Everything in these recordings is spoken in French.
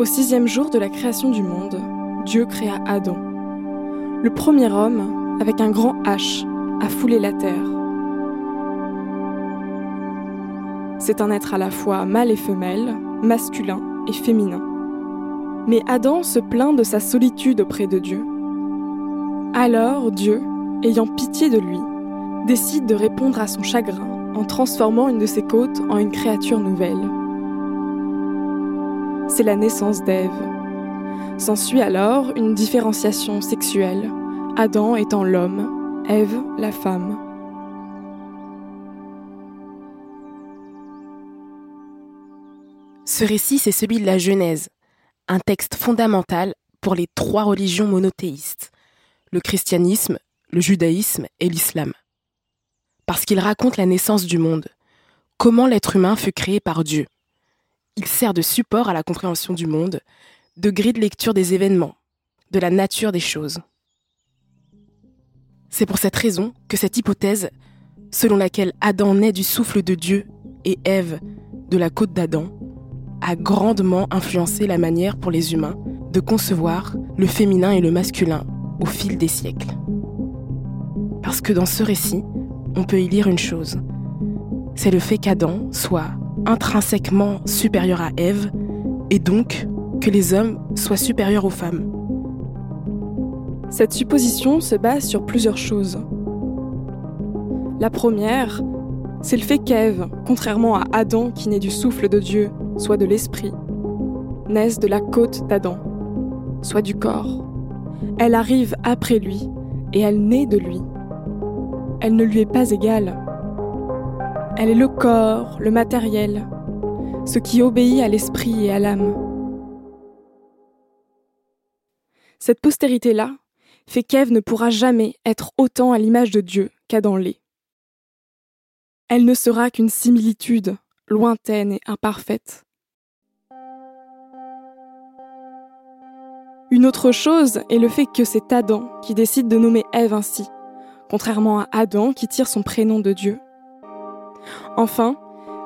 Au sixième jour de la création du monde, Dieu créa Adam, le premier homme avec un grand H à fouler la terre. C'est un être à la fois mâle et femelle, masculin et féminin. Mais Adam se plaint de sa solitude auprès de Dieu. Alors Dieu, ayant pitié de lui, décide de répondre à son chagrin en transformant une de ses côtes en une créature nouvelle. C'est la naissance d'Ève. S'ensuit alors une différenciation sexuelle, Adam étant l'homme, Ève la femme. Ce récit, c'est celui de la Genèse, un texte fondamental pour les trois religions monothéistes, le christianisme, le judaïsme et l'islam. Parce qu'il raconte la naissance du monde, comment l'être humain fut créé par Dieu. Il sert de support à la compréhension du monde, de grille de lecture des événements, de la nature des choses. C'est pour cette raison que cette hypothèse, selon laquelle Adam naît du souffle de Dieu et Ève de la côte d'Adam, a grandement influencé la manière pour les humains de concevoir le féminin et le masculin au fil des siècles. Parce que dans ce récit, on peut y lire une chose. C'est le fait qu'Adam soit intrinsèquement supérieur à Ève et donc que les hommes soient supérieurs aux femmes. Cette supposition se base sur plusieurs choses. La première, c'est le fait qu'Ève, contrairement à Adam qui naît du souffle de Dieu, soit de l'esprit, naisse de la côte d'Adam, soit du corps. Elle arrive après lui et elle naît de lui. Elle ne lui est pas égale. Elle est le corps, le matériel, ce qui obéit à l'esprit et à l'âme. Cette postérité-là fait qu'Ève ne pourra jamais être autant à l'image de Dieu qu'Adam l'est. Elle ne sera qu'une similitude lointaine et imparfaite. Une autre chose est le fait que c'est Adam qui décide de nommer Ève ainsi, contrairement à Adam qui tire son prénom de Dieu. Enfin,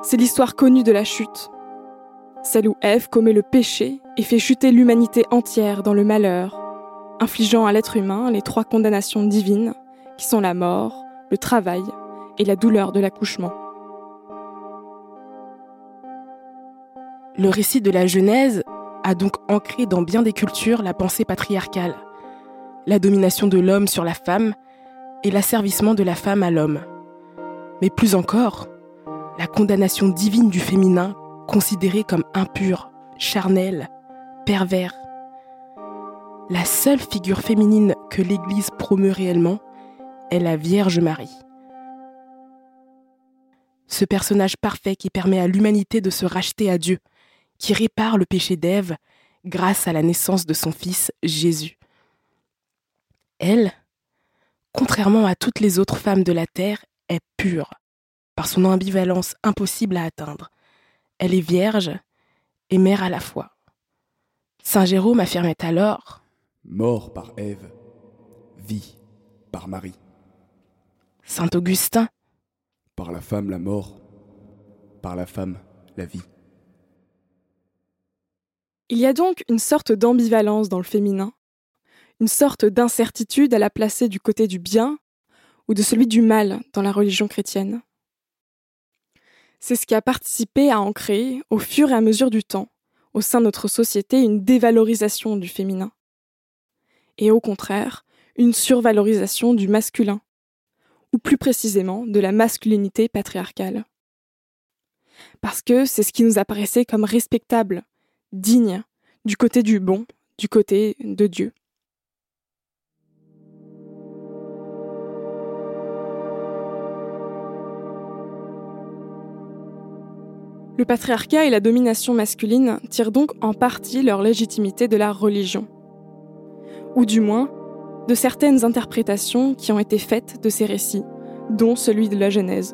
c'est l'histoire connue de la chute, celle où Ève commet le péché et fait chuter l'humanité entière dans le malheur, infligeant à l'être humain les trois condamnations divines, qui sont la mort, le travail et la douleur de l'accouchement. Le récit de la Genèse a donc ancré dans bien des cultures la pensée patriarcale, la domination de l'homme sur la femme et l'asservissement de la femme à l'homme. Mais plus encore, la condamnation divine du féminin considéré comme impur, charnel, pervers. La seule figure féminine que l'Église promeut réellement est la Vierge Marie. Ce personnage parfait qui permet à l'humanité de se racheter à Dieu, qui répare le péché d'Ève grâce à la naissance de son fils Jésus. Elle, contrairement à toutes les autres femmes de la terre, est pure, par son ambivalence impossible à atteindre. Elle est vierge et mère à la fois. Saint Jérôme affirmait alors Mort par Ève, vie par Marie. Saint Augustin Par la femme la mort, par la femme la vie. Il y a donc une sorte d'ambivalence dans le féminin, une sorte d'incertitude à la placer du côté du bien ou de celui du mal dans la religion chrétienne. C'est ce qui a participé à ancrer, au fur et à mesure du temps, au sein de notre société, une dévalorisation du féminin. Et au contraire, une survalorisation du masculin, ou plus précisément de la masculinité patriarcale. Parce que c'est ce qui nous apparaissait comme respectable, digne, du côté du bon, du côté de Dieu. Le patriarcat et la domination masculine tirent donc en partie leur légitimité de la religion, ou du moins de certaines interprétations qui ont été faites de ces récits, dont celui de la Genèse.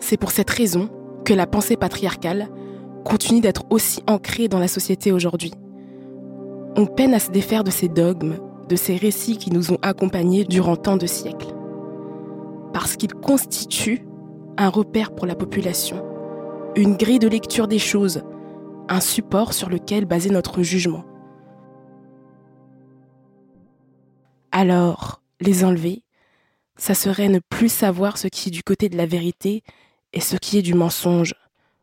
C'est pour cette raison que la pensée patriarcale continue d'être aussi ancrée dans la société aujourd'hui. On peine à se défaire de ces dogmes, de ces récits qui nous ont accompagnés durant tant de siècles. Parce qu'ils constituent un repère pour la population, une grille de lecture des choses, un support sur lequel baser notre jugement. Alors, les enlever, ça serait ne plus savoir ce qui est du côté de la vérité et ce qui est du mensonge,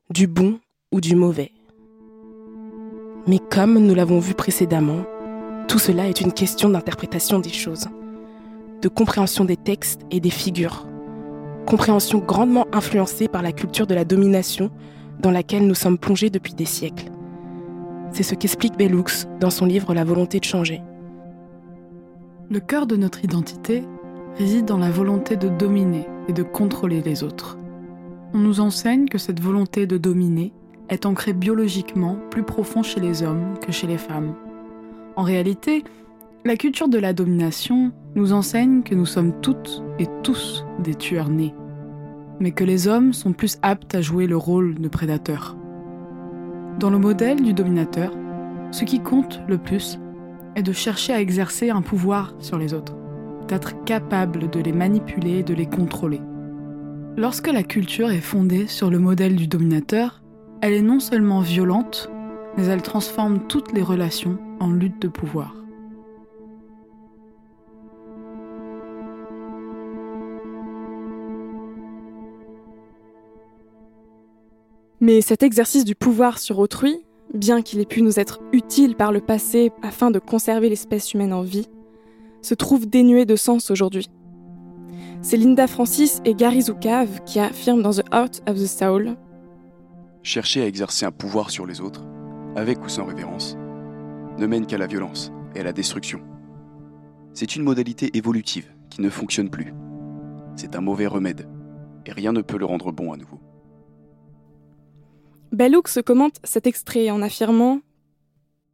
du bon ou du mauvais. Mais comme nous l'avons vu précédemment, tout cela est une question d'interprétation des choses, de compréhension des textes et des figures, compréhension grandement influencée par la culture de la domination dans laquelle nous sommes plongés depuis des siècles. C'est ce qu'explique Bellux dans son livre La volonté de changer. Le cœur de notre identité réside dans la volonté de dominer et de contrôler les autres. On nous enseigne que cette volonté de dominer est ancrée biologiquement plus profond chez les hommes que chez les femmes. En réalité, la culture de la domination nous enseigne que nous sommes toutes et tous des tueurs nés, mais que les hommes sont plus aptes à jouer le rôle de prédateur. Dans le modèle du dominateur, ce qui compte le plus est de chercher à exercer un pouvoir sur les autres, d'être capable de les manipuler et de les contrôler. Lorsque la culture est fondée sur le modèle du dominateur, elle est non seulement violente, mais elle transforme toutes les relations en lutte de pouvoir. Mais cet exercice du pouvoir sur autrui bien qu'il ait pu nous être utile par le passé afin de conserver l'espèce humaine en vie, se trouve dénué de sens aujourd'hui. C'est Linda Francis et Gary Zukav qui affirment dans The Art of the Soul Chercher à exercer un pouvoir sur les autres, avec ou sans révérence, ne mène qu'à la violence et à la destruction. C'est une modalité évolutive qui ne fonctionne plus. C'est un mauvais remède, et rien ne peut le rendre bon à nouveau. Bellouk se commente cet extrait en affirmant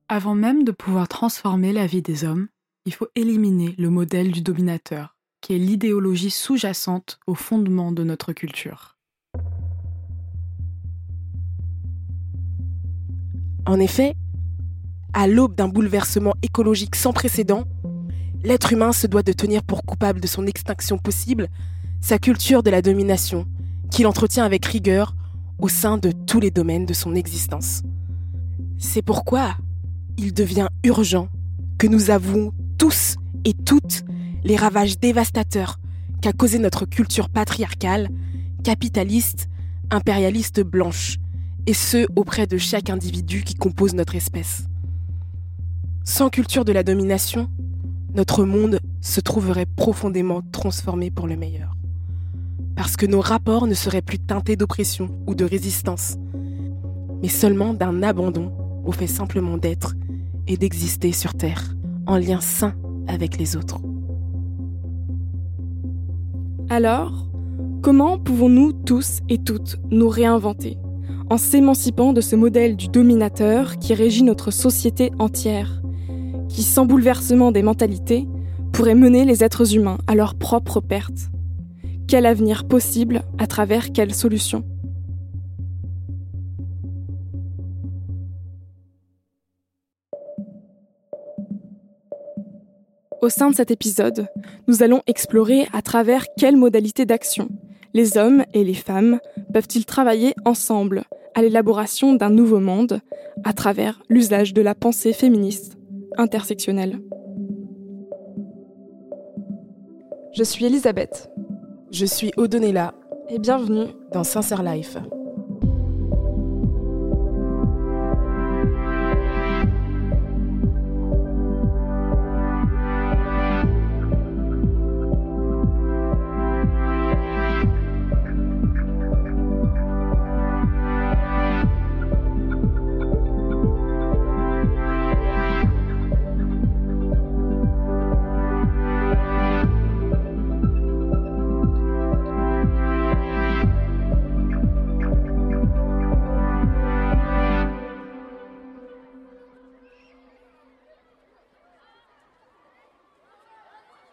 Avant même de pouvoir transformer la vie des hommes, il faut éliminer le modèle du dominateur, qui est l'idéologie sous-jacente au fondement de notre culture. En effet, à l'aube d'un bouleversement écologique sans précédent, l'être humain se doit de tenir pour coupable de son extinction possible sa culture de la domination, qu'il entretient avec rigueur au sein de tous les domaines de son existence. C'est pourquoi il devient urgent que nous avouons tous et toutes les ravages dévastateurs qu'a causé notre culture patriarcale, capitaliste, impérialiste blanche, et ce auprès de chaque individu qui compose notre espèce. Sans culture de la domination, notre monde se trouverait profondément transformé pour le meilleur parce que nos rapports ne seraient plus teintés d'oppression ou de résistance, mais seulement d'un abandon au fait simplement d'être et d'exister sur Terre, en lien sain avec les autres. Alors, comment pouvons-nous tous et toutes nous réinventer en s'émancipant de ce modèle du dominateur qui régit notre société entière, qui, sans bouleversement des mentalités, pourrait mener les êtres humains à leur propre perte? Quel avenir possible à travers quelle solution? Au sein de cet épisode, nous allons explorer à travers quelles modalités d'action les hommes et les femmes peuvent-ils travailler ensemble à l'élaboration d'un nouveau monde à travers l'usage de la pensée féministe intersectionnelle. Je suis Elisabeth, je suis Odonella et bienvenue dans Sincere Life.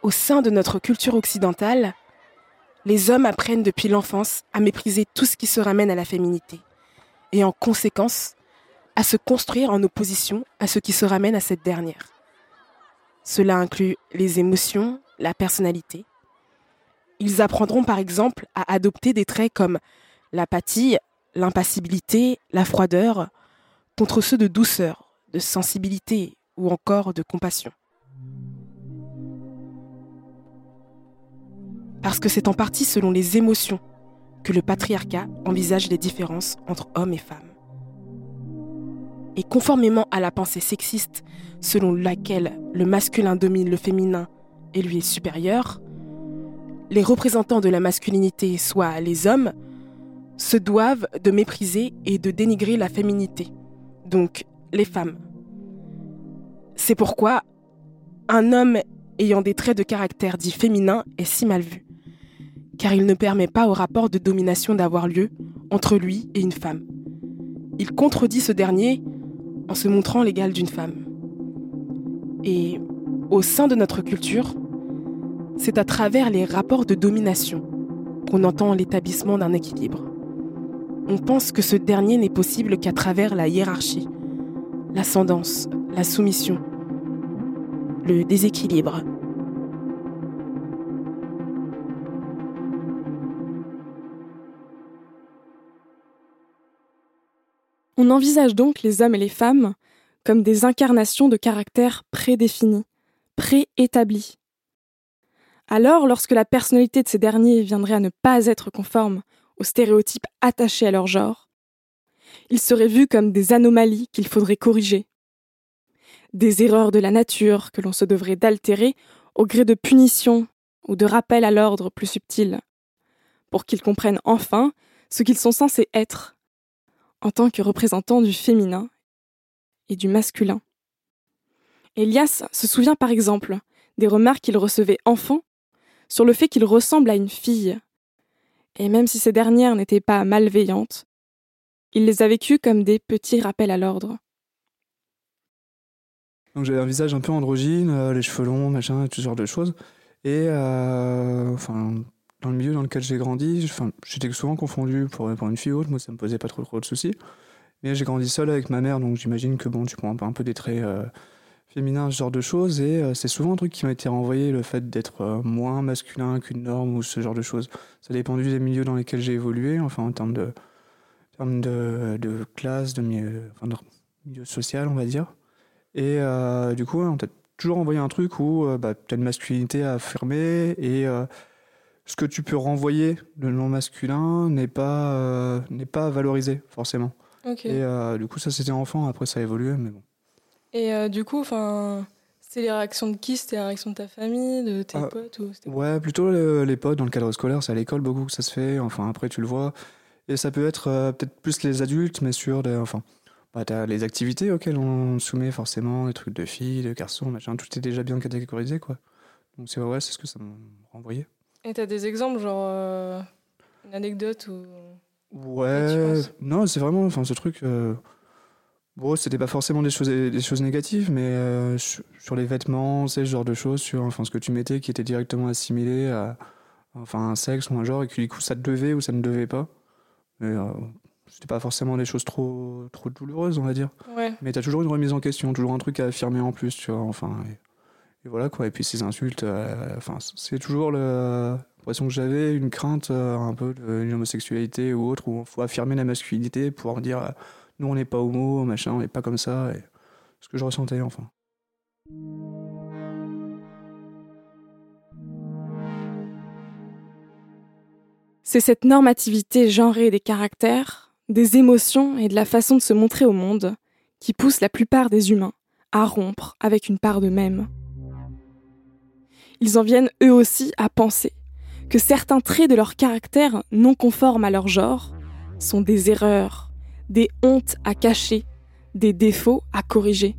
Au sein de notre culture occidentale, les hommes apprennent depuis l'enfance à mépriser tout ce qui se ramène à la féminité, et en conséquence, à se construire en opposition à ce qui se ramène à cette dernière. Cela inclut les émotions, la personnalité. Ils apprendront par exemple à adopter des traits comme l'apathie, l'impassibilité, la froideur, contre ceux de douceur, de sensibilité ou encore de compassion. Parce que c'est en partie selon les émotions que le patriarcat envisage les différences entre hommes et femmes. Et conformément à la pensée sexiste selon laquelle le masculin domine le féminin et lui est supérieur, les représentants de la masculinité, soit les hommes, se doivent de mépriser et de dénigrer la féminité, donc les femmes. C'est pourquoi un homme ayant des traits de caractère dits féminins est si mal vu, car il ne permet pas au rapport de domination d'avoir lieu entre lui et une femme. Il contredit ce dernier en se montrant l'égal d'une femme. Et au sein de notre culture, c'est à travers les rapports de domination qu'on entend l'établissement d'un équilibre. On pense que ce dernier n'est possible qu'à travers la hiérarchie, l'ascendance, la soumission, le déséquilibre. On envisage donc les hommes et les femmes comme des incarnations de caractères prédéfinis, préétablis. Alors, lorsque la personnalité de ces derniers viendrait à ne pas être conforme aux stéréotypes attachés à leur genre, ils seraient vus comme des anomalies qu'il faudrait corriger, des erreurs de la nature que l'on se devrait d'altérer au gré de punitions ou de rappels à l'ordre plus subtil, pour qu'ils comprennent enfin ce qu'ils sont censés être en tant que représentants du féminin et du masculin. Elias se souvient par exemple des remarques qu'il recevait enfant sur le fait qu'il ressemble à une fille. Et même si ces dernières n'étaient pas malveillantes, il les a vécues comme des petits rappels à l'ordre. Donc j'avais un visage un peu androgyne, euh, les cheveux longs, machin, tout ce genre de choses. Et euh, enfin, dans le milieu dans lequel j'ai grandi, j'étais souvent confondu pour, pour une fille haute, moi ça me posait pas trop, trop de soucis. Mais j'ai grandi seul avec ma mère, donc j'imagine que bon, tu prends un peu, un peu des traits euh, féminins, ce genre de choses. Et euh, c'est souvent un truc qui m'a été renvoyé, le fait d'être euh, moins masculin qu'une norme ou ce genre de choses. Ça dépend des milieux dans lesquels j'ai évolué, enfin en termes de, termes de, de classe, de milieu, enfin, de milieu social, on va dire. Et du coup, on t'a toujours envoyé un truc où bah, tu as une masculinité à affirmer et ce que tu peux renvoyer de non masculin n'est pas, n'est pas valorisé forcément. Et euh, du coup, ça c'était enfant, après ça a évolué, mais bon. Et euh, du coup, enfin. C'est les réactions de qui? C'était les réactions de ta famille, de tes ah, potes ou Ouais, plutôt les, potes dans le cadre scolaire. C'est à l'école beaucoup que ça se fait. Enfin, après, tu le vois. Et ça peut être euh, peut-être plus les adultes, mais sur des. Enfin, bah, t'as les activités auxquelles on soumet forcément, les trucs de filles, de garçons, machin. Tout est déjà bien catégorisé, quoi. Donc, c'est ouais, c'est ce que ça m'a renvoyé. Et t'as des exemples, genre. une anecdote ou. Ouais, non, c'est vraiment, enfin, ce truc. Euh, bon, c'était pas forcément des choses, des choses négatives, mais euh, sur, les vêtements, c'est ce genre de choses, sur enfin, ce que tu mettais qui était directement assimilé à enfin, un sexe ou un genre, et que du coup ça te devait ou ça ne devait pas. Mais euh, c'était pas forcément des choses trop, trop douloureuses, on va dire. Ouais. Mais t'as toujours une remise en question, toujours un truc à affirmer en plus, tu vois, enfin. Et, voilà quoi, et puis ces insultes, enfin, c'est toujours l'impression que j'avais une crainte euh, un peu d'une homosexualité ou autre, où il faut affirmer la masculinité pour dire euh, nous on n'est pas homo, machin, on n'est pas comme ça. Et ce que je ressentais enfin. C'est cette normativité genrée des caractères, des émotions et de la façon de se montrer au monde qui pousse la plupart des humains à rompre avec une part d'eux-mêmes. Ils en viennent eux aussi à penser que certains traits de leur caractère non conformes à leur genre sont des erreurs, des hontes à cacher, des défauts à corriger.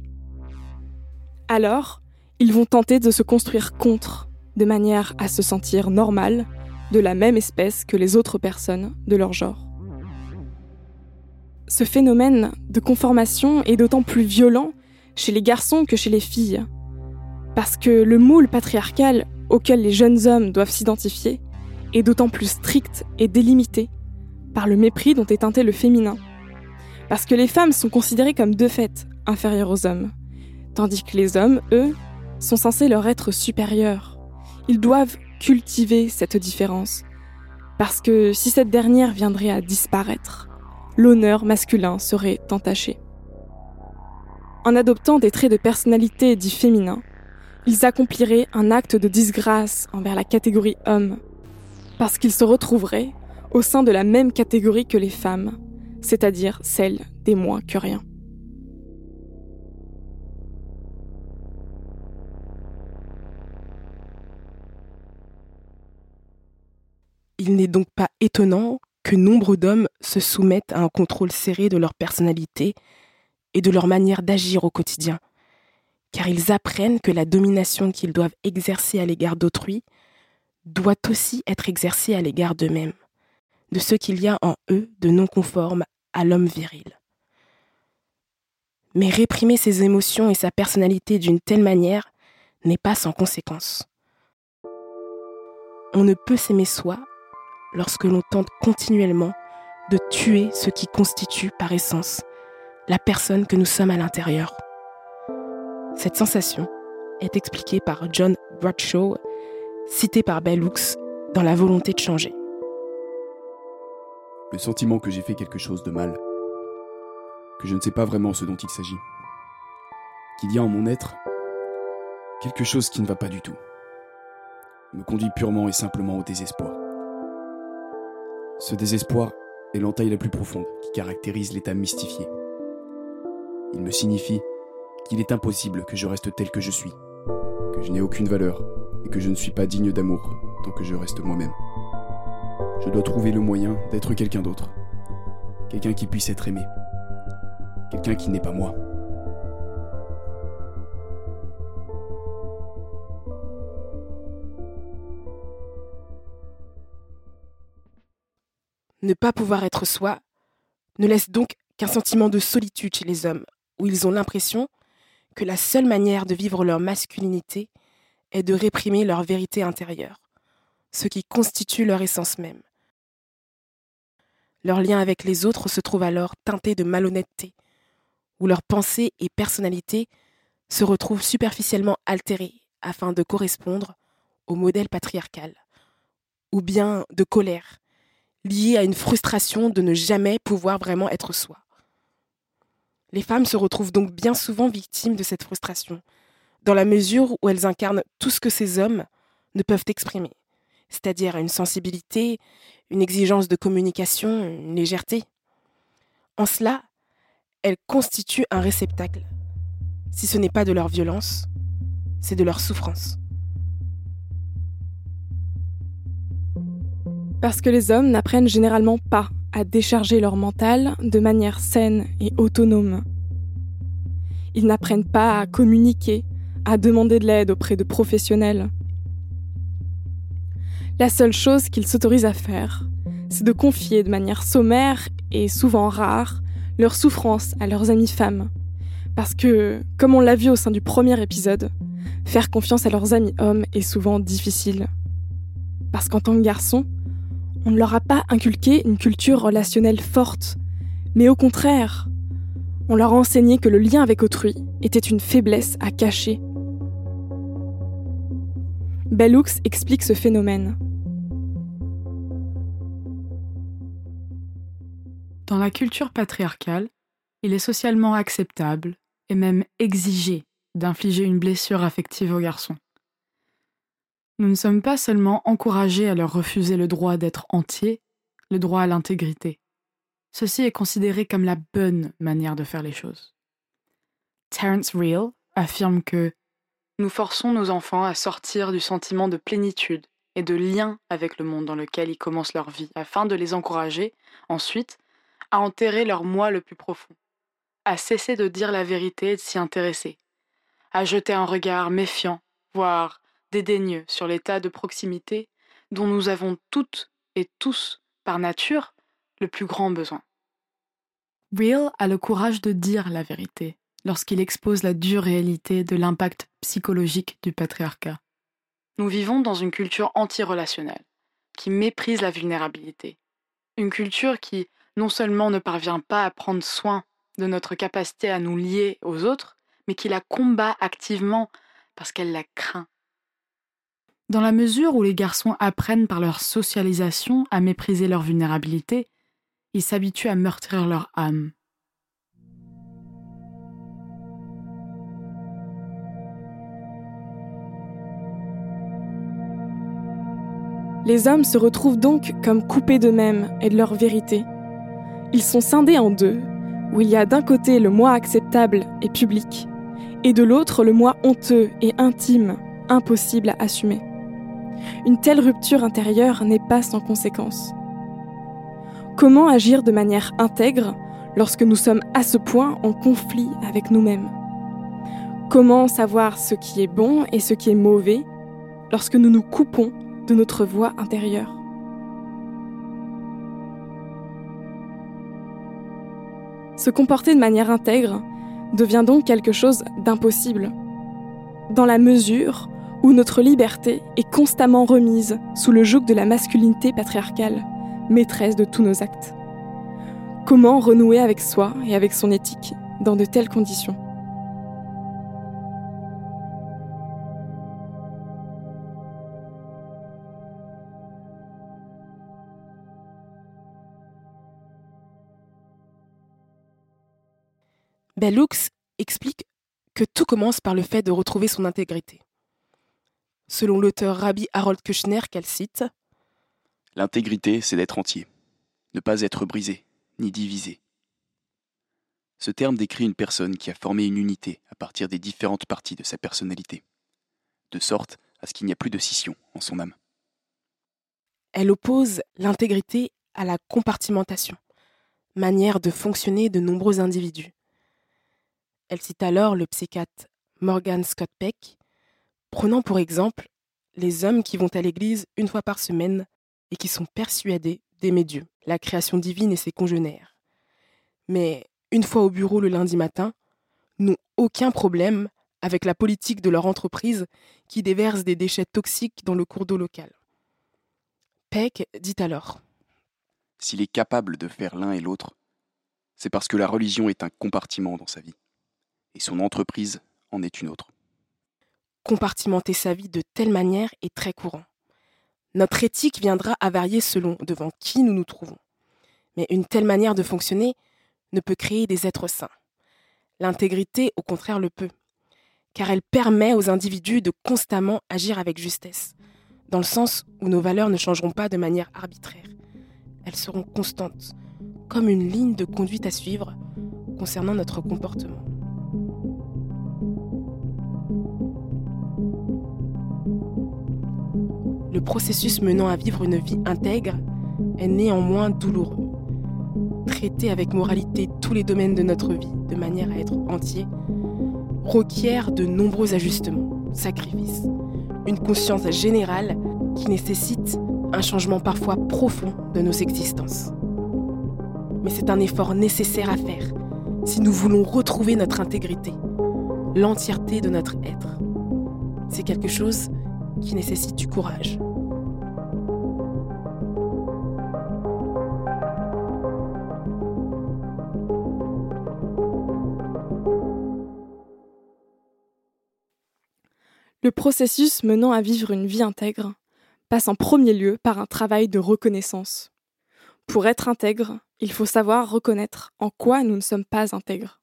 Alors, ils vont tenter de se construire contre, de manière à se sentir normal, de la même espèce que les autres personnes de leur genre. Ce phénomène de conformation est d'autant plus violent chez les garçons que chez les filles, parce que le moule patriarcal auquel les jeunes hommes doivent s'identifier est d'autant plus strict et délimité par le mépris dont est teinté le féminin. Parce que les femmes sont considérées comme de fait inférieures aux hommes, tandis que les hommes, eux, sont censés leur être supérieurs. Ils doivent cultiver cette différence, parce que si cette dernière viendrait à disparaître, l'honneur masculin serait entaché. En adoptant des traits de personnalité dits féminins, ils accompliraient un acte de disgrâce envers la catégorie homme, parce qu'ils se retrouveraient au sein de la même catégorie que les femmes, c'est-à-dire celle des moins que rien. Il n'est donc pas étonnant que nombre d'hommes se soumettent à un contrôle serré de leur personnalité et de leur manière d'agir au quotidien, car ils apprennent que la domination qu'ils doivent exercer à l'égard d'autrui doit aussi être exercée à l'égard d'eux-mêmes, de ce qu'il y a en eux de non conforme à l'homme viril. Mais réprimer ses émotions et sa personnalité d'une telle manière n'est pas sans conséquence. On ne peut s'aimer soi lorsque l'on tente continuellement de tuer ce qui constitue par essence la personne que nous sommes à l'intérieur. Cette sensation est expliquée par John Bradshaw, cité par Bellux dans La volonté de changer. Le sentiment que j'ai fait quelque chose de mal, que je ne sais pas vraiment ce dont il s'agit, qu'il y a en mon être quelque chose qui ne va pas du tout, me conduit purement et simplement au désespoir. Ce désespoir est l'entaille la plus profonde qui caractérise l'état mystifié. Il me signifie qu'il est impossible que je reste tel que je suis, que je n'ai aucune valeur et que je ne suis pas digne d'amour tant que je reste moi-même. Je dois trouver le moyen d'être quelqu'un d'autre, quelqu'un qui puisse être aimé, quelqu'un qui n'est pas moi. Ne pas pouvoir être soi ne laisse donc qu'un sentiment de solitude chez les hommes, où ils ont l'impression que la seule manière de vivre leur masculinité est de réprimer leur vérité intérieure, ce qui constitue leur essence même. Leur lien avec les autres se trouve alors teinté de malhonnêteté, où leur pensée et personnalité se retrouvent superficiellement altérées afin de correspondre au modèle patriarcal, ou bien de colère, liée à une frustration de ne jamais pouvoir vraiment être soi. Les femmes se retrouvent donc bien souvent victimes de cette frustration, dans la mesure où elles incarnent tout ce que ces hommes ne peuvent exprimer, c'est-à-dire une sensibilité, une exigence de communication, une légèreté. En cela, elles constituent un réceptacle. Si ce n'est pas de leur violence, c'est de leur souffrance. Parce que les hommes n'apprennent généralement pas à décharger leur mental de manière saine et autonome. Ils n'apprennent pas à communiquer, à demander de l'aide auprès de professionnels. La seule chose qu'ils s'autorisent à faire, c'est de confier de manière sommaire et souvent rare leurs souffrances à leurs amies femmes. Parce que, comme on l'a vu au sein du premier épisode, faire confiance à leurs amis hommes est souvent difficile. Parce qu'en tant que garçon, on ne leur a pas inculqué une culture relationnelle forte, mais au contraire, on leur a enseigné que le lien avec autrui était une faiblesse à cacher. Bellux explique ce phénomène. Dans la culture patriarcale, il est socialement acceptable et même exigé d'infliger une blessure affective aux garçons. Nous ne sommes pas seulement encouragés à leur refuser le droit d'être entiers, le droit à l'intégrité. Ceci est considéré comme la bonne manière de faire les choses. Terence Real affirme que nous forçons nos enfants à sortir du sentiment de plénitude et de lien avec le monde dans lequel ils commencent leur vie, afin de les encourager, ensuite, à enterrer leur moi le plus profond, à cesser de dire la vérité et de s'y intéresser, à jeter un regard méfiant, voire dédaigneux sur l'état de proximité dont nous avons toutes et tous, par nature, le plus grand besoin. Real a le courage de dire la vérité lorsqu'il expose la dure réalité de l'impact psychologique du patriarcat. Nous vivons dans une culture anti-relationnelle, qui méprise la vulnérabilité. Une culture qui non seulement ne parvient pas à prendre soin de notre capacité à nous lier aux autres, mais qui la combat activement parce qu'elle la craint. Dans la mesure où les garçons apprennent par leur socialisation à mépriser leur vulnérabilité, ils s'habituent à meurtrir leur âme. Les hommes se retrouvent donc comme coupés d'eux-mêmes et de leur vérité. Ils sont scindés en deux, où il y a d'un côté le moi acceptable et public, et de l'autre le moi honteux et intime, impossible à assumer. Une telle rupture intérieure n'est pas sans conséquence. Comment agir de manière intègre lorsque nous sommes à ce point en conflit avec nous-mêmes? Comment savoir ce qui est bon et ce qui est mauvais lorsque nous nous coupons de notre voix intérieure? Se comporter de manière intègre devient donc quelque chose d'impossible, dans la mesure où notre liberté est constamment remise sous le joug de la masculinité patriarcale, maîtresse de tous nos actes. Comment renouer avec soi et avec son éthique dans de telles conditions? Bellux explique que tout commence par le fait de retrouver son intégrité. Selon l'auteur Rabbi Harold Kushner qu'elle cite, L'intégrité, c'est d'être entier, ne pas être brisé, ni divisé. Ce terme décrit une personne qui a formé une unité à partir des différentes parties de sa personnalité, de sorte à ce qu'il n'y a plus de scission en son âme. Elle oppose l'intégrité à la compartimentation, manière de fonctionner de nombreux individus. Elle cite alors le psychiatre Morgan Scott Peck, prenant pour exemple les hommes qui vont à l'église une fois par semaine et qui sont persuadés d'aimer Dieu, la création divine et ses congénères. Mais une fois au bureau le lundi matin, n'ont aucun problème avec la politique de leur entreprise qui déverse des déchets toxiques dans le cours d'eau local. Peck dit alors S'il est capable de faire l'un et l'autre, c'est parce que la religion est un compartiment dans sa vie et son entreprise en est une autre. Compartimenter sa vie de telle manière est très courant. Notre éthique viendra à varier selon devant qui nous nous trouvons. Mais une telle manière de fonctionner ne peut créer des êtres sains. L'intégrité, au contraire, le peut, car elle permet aux individus de constamment agir avec justesse, dans le sens où nos valeurs ne changeront pas de manière arbitraire. Elles seront constantes, comme une ligne de conduite à suivre concernant notre comportement. Processus menant à vivre une vie intègre est néanmoins douloureux. Traiter avec moralité tous les domaines de notre vie de manière à être entier requiert de nombreux ajustements, sacrifices, une conscience générale qui nécessite un changement parfois profond de nos existences. Mais c'est un effort nécessaire à faire si nous voulons retrouver notre intégrité, l'entièreté de notre être. C'est quelque chose qui nécessite du courage. Le processus menant à vivre une vie intègre passe en premier lieu par un travail de reconnaissance. Pour être intègre, il faut savoir reconnaître en quoi nous ne sommes pas intègres,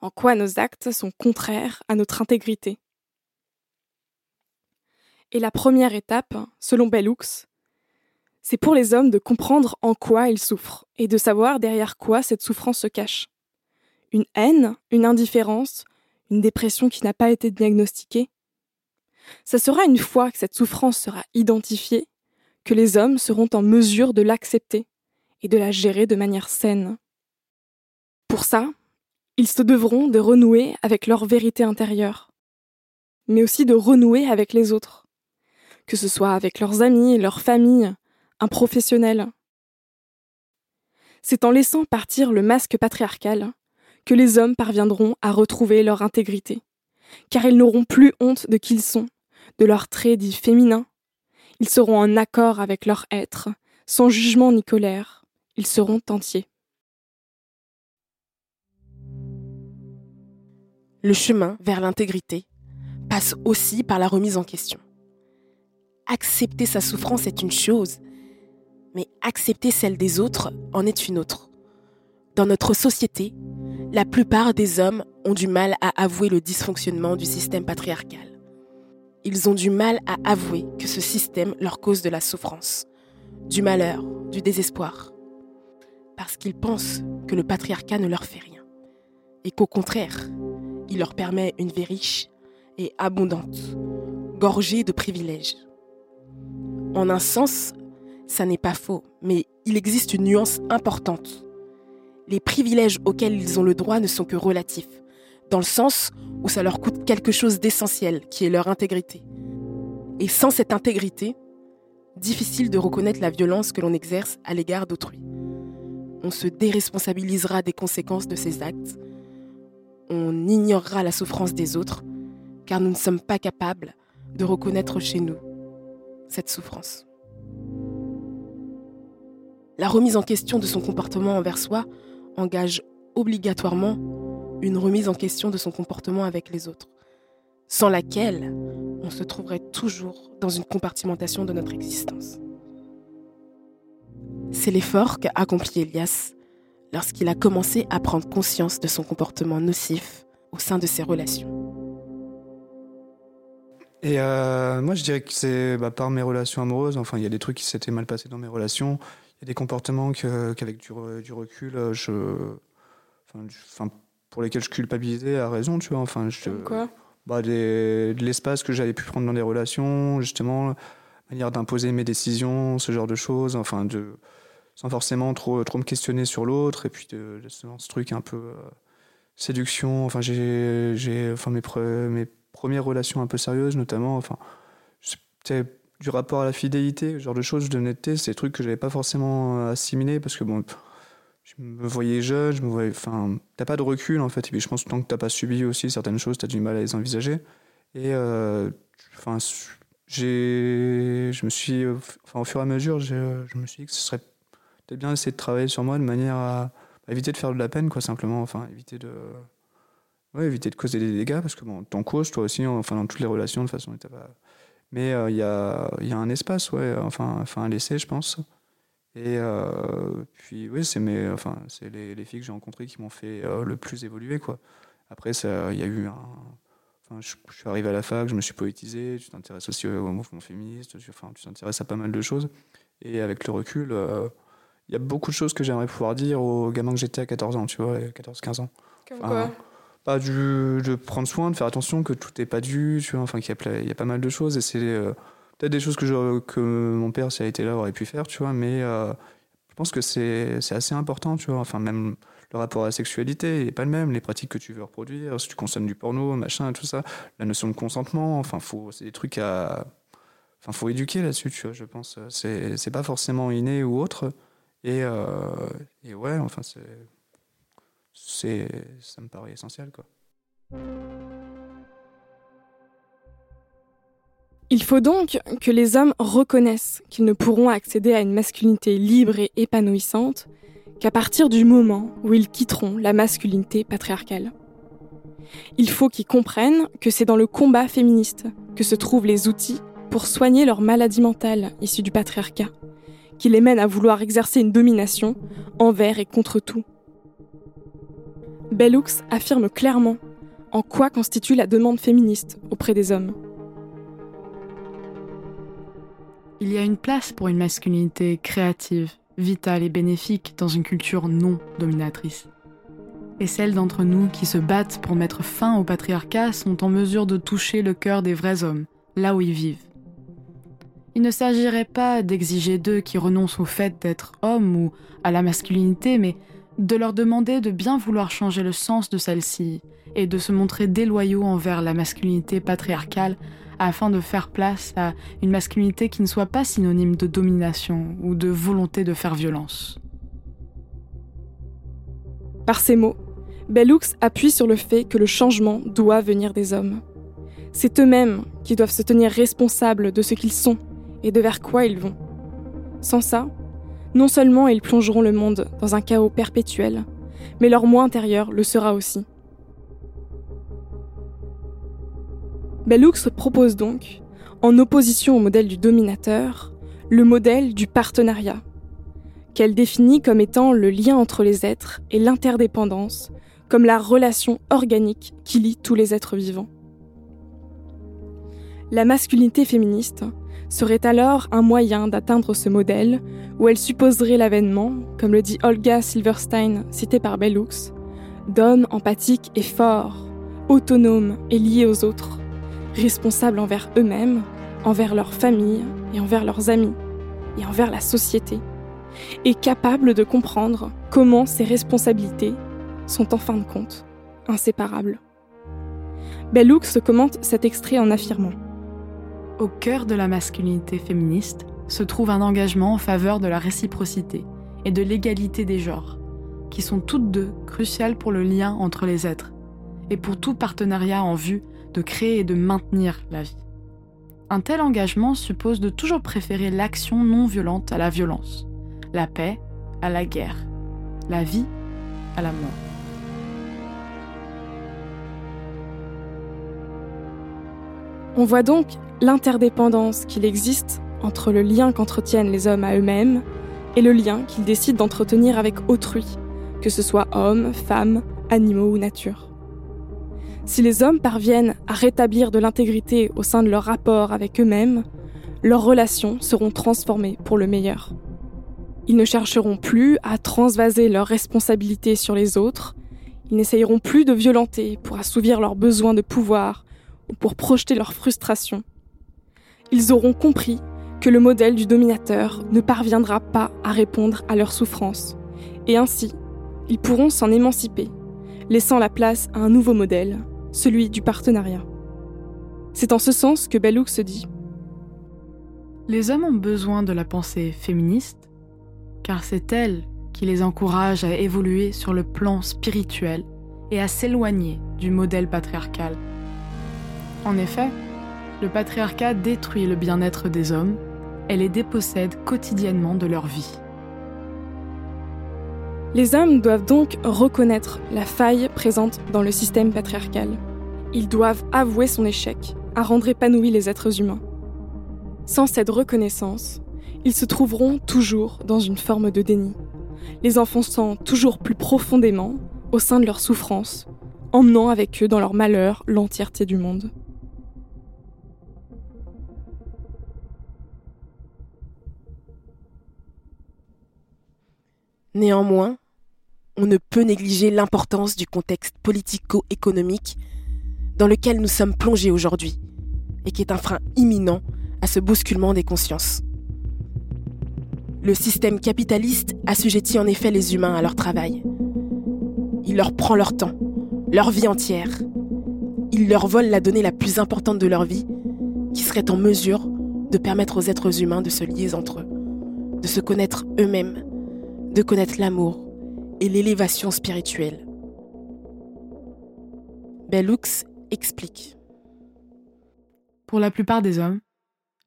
en quoi nos actes sont contraires à notre intégrité. Et la première étape, selon Bellux, c'est pour les hommes de comprendre en quoi ils souffrent et de savoir derrière quoi cette souffrance se cache. Une haine, une indifférence, une dépression qui n'a pas été diagnostiquée, ce sera une fois que cette souffrance sera identifiée que les hommes seront en mesure de l'accepter et de la gérer de manière saine. Pour ça, ils se devront de renouer avec leur vérité intérieure, mais aussi de renouer avec les autres, que ce soit avec leurs amis, leur famille, un professionnel. C'est en laissant partir le masque patriarcal que les hommes parviendront à retrouver leur intégrité, car ils n'auront plus honte de qui ils sont de leurs traits dits féminins. Ils seront en accord avec leur être, sans jugement ni colère. Ils seront entiers. Le chemin vers l'intégrité passe aussi par la remise en question. Accepter sa souffrance est une chose, mais accepter celle des autres en est une autre. Dans notre société, la plupart des hommes ont du mal à avouer le dysfonctionnement du système patriarcal. Ils ont du mal à avouer que ce système leur cause de la souffrance, du malheur, du désespoir. Parce qu'ils pensent que le patriarcat ne leur fait rien. Et qu'au contraire, il leur permet une vie riche et abondante, gorgée de privilèges. En un sens, ça n'est pas faux, mais il existe une nuance importante les privilèges auxquels ils ont le droit ne sont que relatifs, dans le sens où ça leur coûte quelque chose d'essentiel, qui est leur intégrité. Et sans cette intégrité, difficile de reconnaître la violence que l'on exerce à l'égard d'autrui. On se déresponsabilisera des conséquences de ces actes, on ignorera la souffrance des autres, car nous ne sommes pas capables de reconnaître chez nous cette souffrance. La remise en question de son comportement envers soi engage obligatoirement une remise en question de son comportement avec les autres, sans laquelle on se trouverait toujours dans une compartimentation de notre existence. C'est l'effort qu'a accompli Elias lorsqu'il a commencé à prendre conscience de son comportement nocif au sein de ses relations. Et euh, moi, je dirais que c'est bah, par mes relations amoureuses. Enfin, il y a des trucs qui s'étaient mal passés dans mes relations y a des comportements qu'avec du, recul, euh, je, enfin, pour lesquels je culpabilisais à raison, tu vois. Enfin, je, Quoi bah, de l'espace que j'avais pu prendre dans des relations, justement, manière d'imposer mes décisions, ce genre de choses, enfin, de, sans forcément trop, trop me questionner sur l'autre, et puis de, ce truc un peu euh, séduction. Enfin, j'ai, enfin, mes, mes premières relations un peu sérieuses, notamment, enfin, c'était du rapport à la fidélité, ce genre de choses, d'honnêteté, c'est des trucs que j'avais pas forcément euh, assimilés parce que bon, je me voyais jeune, je me voyais, enfin, t'as pas de recul en fait, et puis je pense que tant que t'as pas subi aussi certaines choses, t'as du mal à les envisager. Et euh, enfin, j'ai, je me suis, enfin, au fur et à mesure, je me suis dit que ce serait peut-être bien d'essayer de travailler sur moi de manière à, éviter de faire de la peine, quoi, simplement, enfin, éviter de, ouais, éviter de causer des dégâts parce que bon, t'en causes toi aussi, enfin, dans toutes les relations de façon, pas mais euh, il y, a, y, a, un espace, ouais, enfin, enfin à laisser, je pense. Et euh, puis, oui, c'est enfin, les, les, filles que j'ai rencontrées qui m'ont fait euh, le plus évoluer. Quoi. Après, il y a eu un. Enfin, je, suis arrivé à la fac, je me suis poétisé, tu t'intéresses aussi au, mouvement féministe, tu, enfin, t'intéresses à pas mal de choses. Et avec le recul, il y a beaucoup de choses que j'aimerais pouvoir dire aux gamins que j'étais à 14 ans, tu vois, 14-15 ans. Comme quoi pas du, de prendre soin, de faire attention que tout n'est pas dû, tu vois, enfin qu'il y, y, a pas mal de choses et c'est euh, peut-être des choses que, mon père, si il été là, aurait pu faire, tu vois, mais euh, je pense que c'est assez important, tu vois, enfin même le rapport à la sexualité n'est pas le même, les pratiques que tu veux reproduire, si tu consommes du porno, machin, tout ça, la notion de consentement, enfin c'est des trucs à, enfin faut éduquer là-dessus, tu vois, je pense, c'est, pas forcément inné ou autre, et, euh, et ouais, enfin c'est, ça me paraît essentiel. Quoi. Il faut donc que les hommes reconnaissent qu'ils ne pourront accéder à une masculinité libre et épanouissante qu'à partir du moment où ils quitteront la masculinité patriarcale. Il faut qu'ils comprennent que c'est dans le combat féministe que se trouvent les outils pour soigner leur maladie mentale issue du patriarcat, qui les mène à vouloir exercer une domination envers et contre tout. Bellux affirme clairement en quoi constitue la demande féministe auprès des hommes. Il y a une place pour une masculinité créative, vitale et bénéfique dans une culture non dominatrice. Et celles d'entre nous qui se battent pour mettre fin au patriarcat sont en mesure de toucher le cœur des vrais hommes, là où ils vivent. Il ne s'agirait pas d'exiger d'eux qu'ils renoncent au fait d'être hommes ou à la masculinité, mais de leur demander de bien vouloir changer le sens de celle-ci et de se montrer déloyaux envers la masculinité patriarcale afin de faire place à une masculinité qui ne soit pas synonyme de domination ou de volonté de faire violence. Par ces mots, Bellux appuie sur le fait que le changement doit venir des hommes. C'est eux-mêmes qui doivent se tenir responsables de ce qu'ils sont et de vers quoi ils vont. Sans ça, non seulement ils plongeront le monde dans un chaos perpétuel, mais leur moi intérieur le sera aussi. Bellux propose donc, en opposition au modèle du dominateur, le modèle du partenariat, qu'elle définit comme étant le lien entre les êtres et l'interdépendance, comme la relation organique qui lie tous les êtres vivants. La masculinité féministe serait alors un moyen d'atteindre ce modèle où elle supposerait l'avènement, comme le dit Olga Silverstein, citée par Bellux, d'hommes empathiques et forts, autonomes et liés aux autres, responsables envers eux-mêmes, envers leur famille et envers leurs amis, et envers la société, et capables de comprendre comment ces responsabilités sont en fin de compte inséparables. Bellux commente cet extrait en affirmant Au cœur de la masculinité féministe se trouve un engagement en faveur de la réciprocité et de l'égalité des genres, qui sont toutes deux cruciales pour le lien entre les êtres et pour tout partenariat en vue de créer et de maintenir la vie. Un tel engagement suppose de toujours préférer l'action non violente à la violence, la paix à la guerre, la vie à la mort. On voit donc l'interdépendance qu'il existe entre le lien qu'entretiennent les hommes à eux-mêmes et le lien qu'ils décident d'entretenir avec autrui, que ce soit hommes, femmes, animaux ou nature. Si les hommes parviennent à rétablir de l'intégrité au sein de leur rapport avec eux-mêmes, leurs relations seront transformées pour le meilleur. Ils ne chercheront plus à transvaser leurs responsabilités sur les autres, ils n'essayeront plus de violenter pour assouvir leurs besoins de pouvoir ou pour projeter leurs frustrations. Ils auront compris que le modèle du dominateur ne parviendra pas à répondre à leurs souffrances, et ainsi, ils pourront s'en émanciper, laissant la place à un nouveau modèle, celui du partenariat. C'est en ce sens que Bellouk se dit Les hommes ont besoin de la pensée féministe, car c'est elle qui les encourage à évoluer sur le plan spirituel et à s'éloigner du modèle patriarcal. En effet, le patriarcat détruit le bien-être des hommes et les dépossède quotidiennement de leur vie. Les hommes doivent donc reconnaître la faille présente dans le système patriarcal. Ils doivent avouer son échec à rendre épanouis les êtres humains. Sans cette reconnaissance, ils se trouveront toujours dans une forme de déni, les enfonçant toujours plus profondément au sein de leur souffrance, emmenant avec eux dans leur malheur l'entièreté du monde. Néanmoins, on ne peut négliger l'importance du contexte politico-économique dans lequel nous sommes plongés aujourd'hui et qui est un frein imminent à ce bousculement des consciences. Le système capitaliste assujettit en effet les humains à leur travail. Il leur prend leur temps, leur vie entière. Il leur vole la donnée la plus importante de leur vie, qui serait en mesure de permettre aux êtres humains de se lier entre eux, de se connaître eux-mêmes, de connaître l'amour, et l'élévation spirituelle. Bellux explique. Pour la plupart des hommes,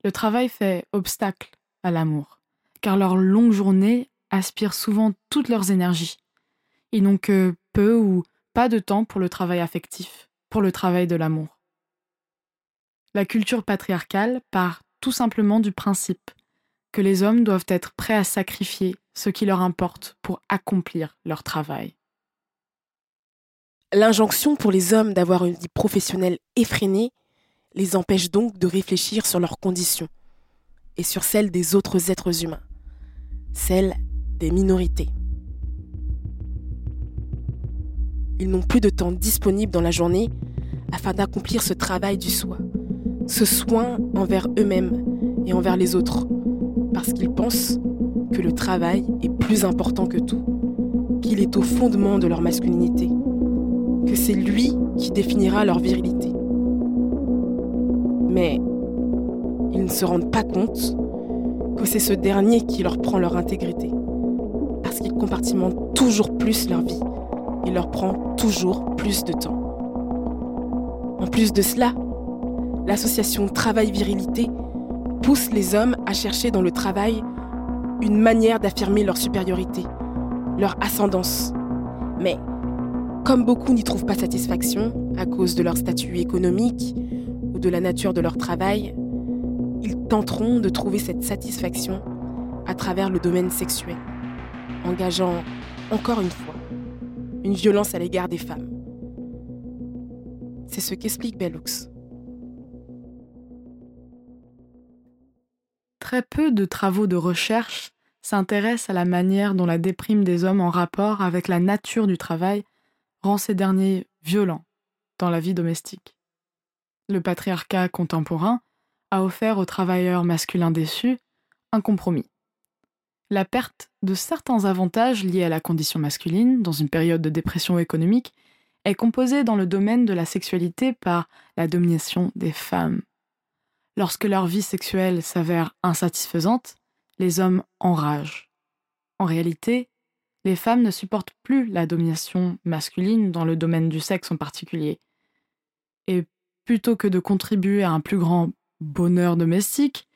le travail fait obstacle à l'amour, car leurs longues journées aspirent souvent toutes leurs énergies. Ils n'ont que peu ou pas de temps pour le travail affectif, pour le travail de l'amour. La culture patriarcale part tout simplement du principe que les hommes doivent être prêts à sacrifier ce qui leur importe pour accomplir leur travail. L'injonction pour les hommes d'avoir une vie professionnelle effrénée les empêche donc de réfléchir sur leurs conditions et sur celles des autres êtres humains, celles des minorités. Ils n'ont plus de temps disponible dans la journée afin d'accomplir ce travail du soi, ce soin envers eux-mêmes et envers les autres, parce qu'ils pensent que le travail est plus important que tout, qu'il est au fondement de leur masculinité, que c'est lui qui définira leur virilité. Mais ils ne se rendent pas compte que c'est ce dernier qui leur prend leur intégrité, parce qu'il compartimente toujours plus leur vie et leur prend toujours plus de temps. En plus de cela, l'association travail-virilité pousse les hommes à chercher dans le travail une manière d'affirmer leur supériorité, leur ascendance. Mais comme beaucoup n'y trouvent pas satisfaction à cause de leur statut économique ou de la nature de leur travail, ils tenteront de trouver cette satisfaction à travers le domaine sexuel. engageant, encore une fois, une violence à l'égard des femmes. C'est ce qu'explique Bellux. Très peu de travaux de recherche s'intéressent à la manière dont la déprime des hommes en rapport avec la nature du travail rend ces derniers violents dans la vie domestique. Le patriarcat contemporain a offert aux travailleurs masculins déçus un compromis. La perte de certains avantages liés à la condition masculine dans une période de dépression économique est composée dans le domaine de la sexualité par la domination des femmes. Lorsque leur vie sexuelle s'avère insatisfaisante, les hommes enragent. En réalité, les femmes ne supportent plus la domination masculine dans le domaine du sexe en particulier. Et plutôt que de contribuer à un plus grand bonheur domestique,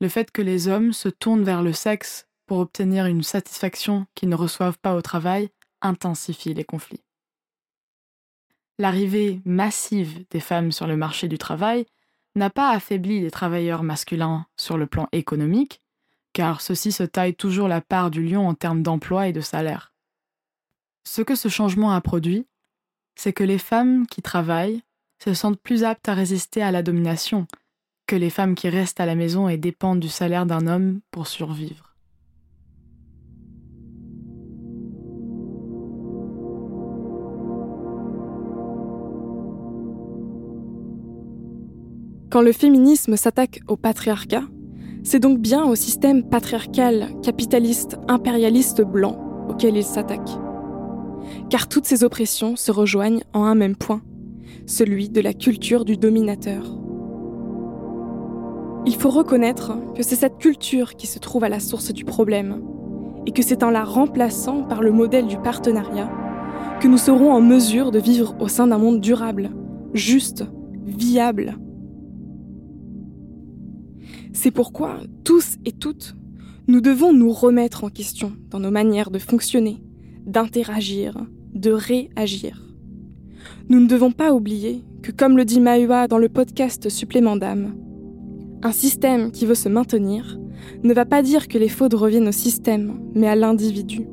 le fait que les hommes se tournent vers le sexe pour obtenir une satisfaction qu'ils ne reçoivent pas au travail intensifie les conflits. L'arrivée massive des femmes sur le marché du travail n'a pas affaibli les travailleurs masculins sur le plan économique, car ceux-ci se taillent toujours la part du lion en termes d'emploi et de salaire. Ce que ce changement a produit, c'est que les femmes qui travaillent se sentent plus aptes à résister à la domination que les femmes qui restent à la maison et dépendent du salaire d'un homme pour survivre. Quand le féminisme s'attaque au patriarcat, c'est donc bien au système patriarcal, capitaliste, impérialiste blanc auquel il s'attaque. Car toutes ces oppressions se rejoignent en un même point, celui de la culture du dominateur. Il faut reconnaître que c'est cette culture qui se trouve à la source du problème, et que c'est en la remplaçant par le modèle du partenariat que nous serons en mesure de vivre au sein d'un monde durable, juste, viable, c'est pourquoi, tous et toutes, nous devons nous remettre en question dans nos manières de fonctionner, d'interagir, de réagir. Nous ne devons pas oublier que, comme le dit Mahua dans le podcast Supplément d'âme, un système qui veut se maintenir ne va pas dire que les fautes reviennent au système, mais à l'individu.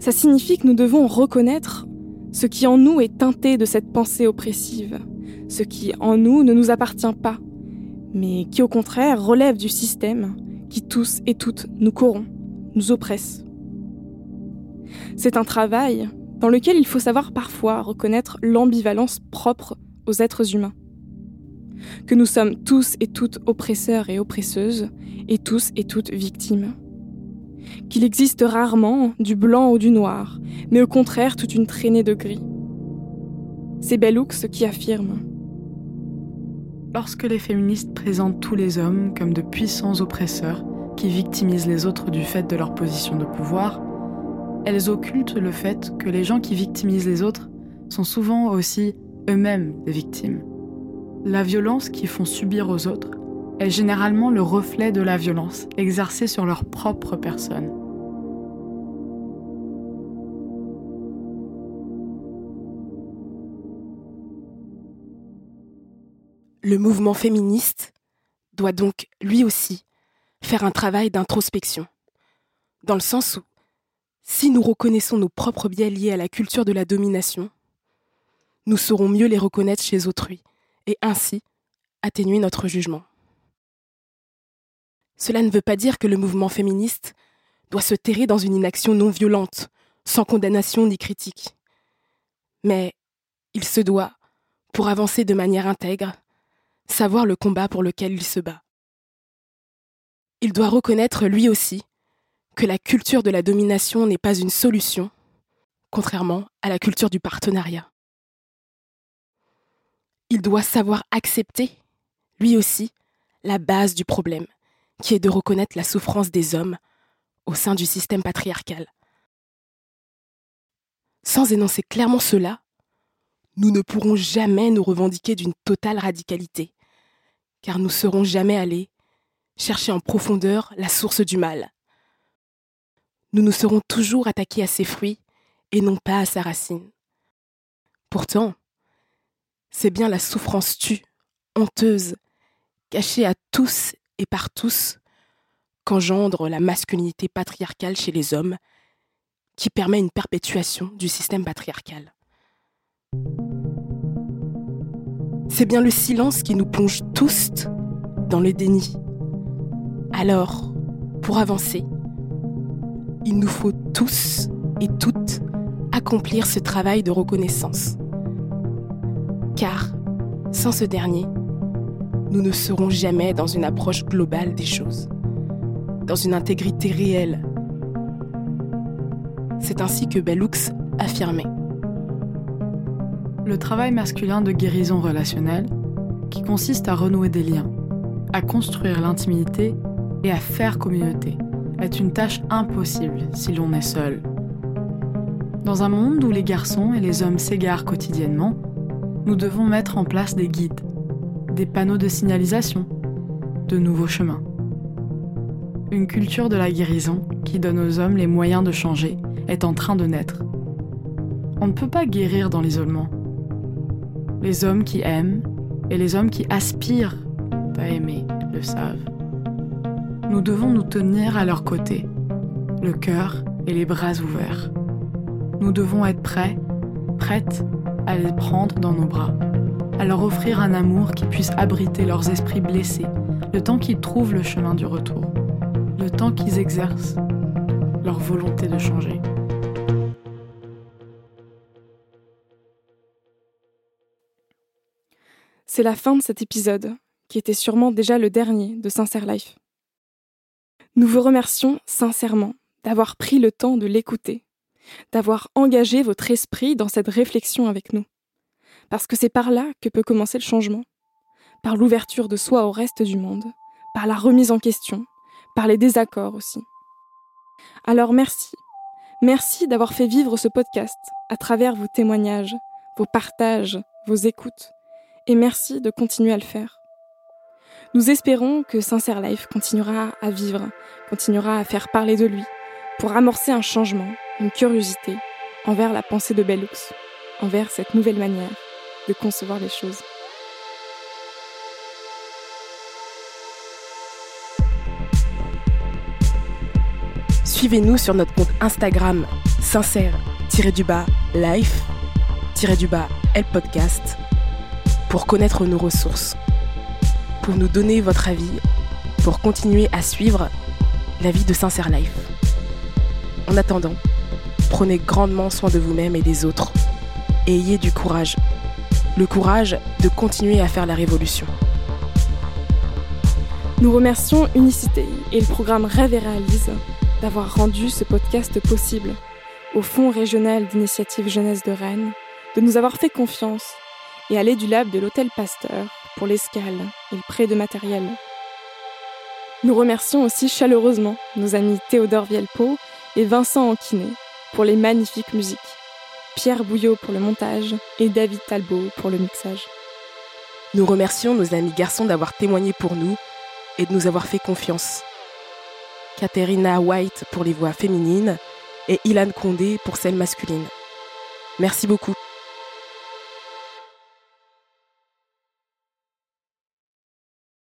Ça signifie que nous devons reconnaître ce qui en nous est teinté de cette pensée oppressive, ce qui en nous ne nous appartient pas, mais qui au contraire relève du système qui tous et toutes nous corrompt, nous oppresse. C'est un travail dans lequel il faut savoir parfois reconnaître l'ambivalence propre aux êtres humains. Que nous sommes tous et toutes oppresseurs et oppresseuses, et tous et toutes victimes. Qu'il existe rarement du blanc ou du noir, mais au contraire toute une traînée de gris. C'est Bellux qui affirme Lorsque les féministes présentent tous les hommes comme de puissants oppresseurs qui victimisent les autres du fait de leur position de pouvoir, elles occultent le fait que les gens qui victimisent les autres sont souvent aussi eux-mêmes des victimes. La violence qu'ils font subir aux autres est généralement le reflet de la violence exercée sur leur propre personne. Le mouvement féministe doit donc, lui aussi, faire un travail d'introspection. Dans le sens où, si nous reconnaissons nos propres biais liés à la culture de la domination, nous saurons mieux les reconnaître chez autrui et ainsi atténuer notre jugement. Cela ne veut pas dire que le mouvement féministe doit se terrer dans une inaction non violente, sans condamnation ni critique. Mais il se doit, pour avancer de manière intègre, savoir le combat pour lequel il se bat. Il doit reconnaître lui aussi que la culture de la domination n'est pas une solution, contrairement à la culture du partenariat. Il doit savoir accepter, lui aussi, la base du problème, qui est de reconnaître la souffrance des hommes au sein du système patriarcal. Sans énoncer clairement cela, nous ne pourrons jamais nous revendiquer d'une totale radicalité, car nous serons jamais allés chercher en profondeur la source du mal. Nous nous serons toujours attaqués à ses fruits et non pas à sa racine. Pourtant, c'est bien la souffrance tue, honteuse, cachée à tous et par tous, qu'engendre la masculinité patriarcale chez les hommes, qui permet une perpétuation du système patriarcal. C'est bien le silence qui nous plonge tous dans le déni. Alors, pour avancer, il nous faut tous et toutes accomplir ce travail de reconnaissance. Car, sans ce dernier, nous ne serons jamais dans une approche globale des choses, dans une intégrité réelle. C'est ainsi que Bellux affirmait. Le travail masculin de guérison relationnelle, qui consiste à renouer des liens, à construire l'intimité et à faire communauté, est une tâche impossible si l'on est seul. Dans un monde où les garçons et les hommes s'égarent quotidiennement, nous devons mettre en place des guides, des panneaux de signalisation, de nouveaux chemins. Une culture de la guérison qui donne aux hommes les moyens de changer est en train de naître. On ne peut pas guérir dans l'isolement. Les hommes qui aiment et les hommes qui aspirent à aimer le savent. Nous devons nous tenir à leur côté, le cœur et les bras ouverts. Nous devons être prêts, prêtes à les prendre dans nos bras, à leur offrir un amour qui puisse abriter leurs esprits blessés, le temps qu'ils trouvent le chemin du retour, le temps qu'ils exercent leur volonté de changer. C'est la fin de cet épisode, qui était sûrement déjà le dernier de Sincère Life. Nous vous remercions sincèrement d'avoir pris le temps de l'écouter, d'avoir engagé votre esprit dans cette réflexion avec nous. Parce que c'est par là que peut commencer le changement, par l'ouverture de soi au reste du monde, par la remise en question, par les désaccords aussi. Alors merci, merci d'avoir fait vivre ce podcast à travers vos témoignages, vos partages, vos écoutes, et merci de continuer à le faire. Nous espérons que Sincère Life continuera à vivre, continuera à faire parler de lui, pour amorcer un changement, une curiosité envers la pensée de Bellux, envers cette nouvelle manière de concevoir les choses. Suivez-nous sur notre compte Instagram el podcast pour connaître nos ressources pour nous donner votre avis, pour continuer à suivre la vie de Sincère Life. En attendant, prenez grandement soin de vous-même et des autres et ayez du courage. Le courage de continuer à faire la révolution. Nous remercions Unicité et le programme Rêve et Réalise d'avoir rendu ce podcast possible, au Fonds régional d'initiative jeunesse de Rennes, de nous avoir fait confiance et à du lab de l'Hôtel Pasteur pour l'escale et le prêt de matériel. Nous remercions aussi chaleureusement nos amis Théodore Vielpo et Vincent Anquinet pour les magnifiques musiques, Pierre Bouillot pour le montage et David Talbot pour le mixage. Nous remercions nos amis garçons d'avoir témoigné pour nous et de nous avoir fait confiance. Katerina White pour les voix féminines et Ilan Condé pour celles masculines. Merci beaucoup.